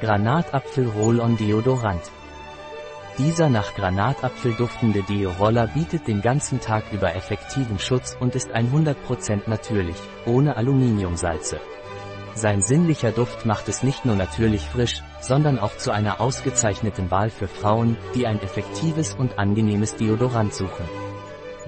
Granatapfel Roll-On Deodorant. Dieser nach Granatapfel duftende Deo-Roller bietet den ganzen Tag über effektiven Schutz und ist 100% natürlich, ohne Aluminiumsalze. Sein sinnlicher Duft macht es nicht nur natürlich frisch, sondern auch zu einer ausgezeichneten Wahl für Frauen, die ein effektives und angenehmes Deodorant suchen.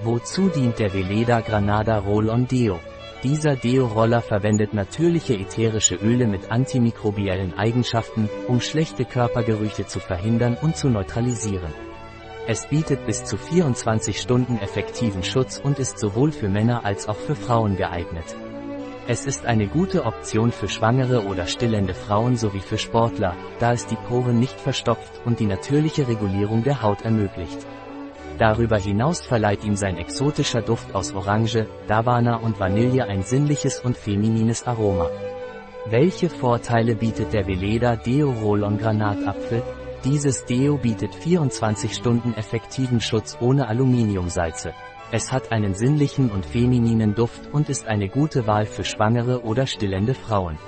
Wozu dient der Veleda Granada Roll-On Deo? Dieser Deo-Roller verwendet natürliche ätherische Öle mit antimikrobiellen Eigenschaften, um schlechte Körpergerüche zu verhindern und zu neutralisieren. Es bietet bis zu 24 Stunden effektiven Schutz und ist sowohl für Männer als auch für Frauen geeignet. Es ist eine gute Option für schwangere oder stillende Frauen sowie für Sportler, da es die Poren nicht verstopft und die natürliche Regulierung der Haut ermöglicht. Darüber hinaus verleiht ihm sein exotischer Duft aus Orange, Davana und Vanille ein sinnliches und feminines Aroma. Welche Vorteile bietet der Veleda Deo Roll-On Granatapfel? Dieses Deo bietet 24 Stunden effektiven Schutz ohne Aluminiumsalze. Es hat einen sinnlichen und femininen Duft und ist eine gute Wahl für schwangere oder stillende Frauen.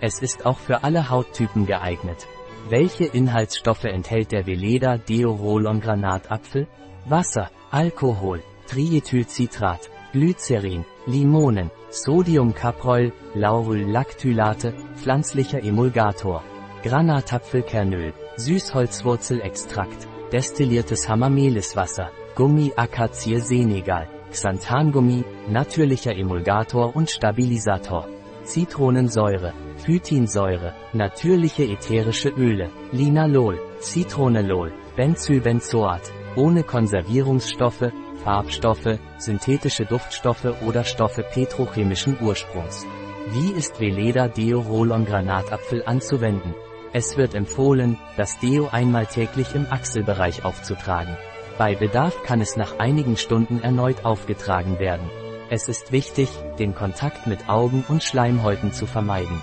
Es ist auch für alle Hauttypen geeignet. Welche Inhaltsstoffe enthält der Veleda Deo Roll-On Granatapfel? Wasser, Alkohol, Triethylcitrat, Glycerin, Limonen, Sodiumcaprol, Lauryllactylate, pflanzlicher Emulgator, Granatapfelkernöl, Süßholzwurzelextrakt, destilliertes Hamameliswasser, Gummi Akazie Senegal, Xanthangummi, natürlicher Emulgator und Stabilisator, Zitronensäure, Phytinsäure, natürliche ätherische Öle, Linalol, Citronellol, Benzylbenzoat, ohne Konservierungsstoffe, Farbstoffe, synthetische Duftstoffe oder Stoffe petrochemischen Ursprungs. Wie ist Veleda Deo Roll-On Granatapfel anzuwenden? Es wird empfohlen, das Deo einmal täglich im Achselbereich aufzutragen. Bei Bedarf kann es nach einigen Stunden erneut aufgetragen werden. Es ist wichtig, den Kontakt mit Augen und Schleimhäuten zu vermeiden.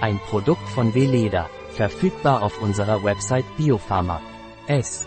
Ein Produkt von Veleda, verfügbar auf unserer Website Biopharma. S.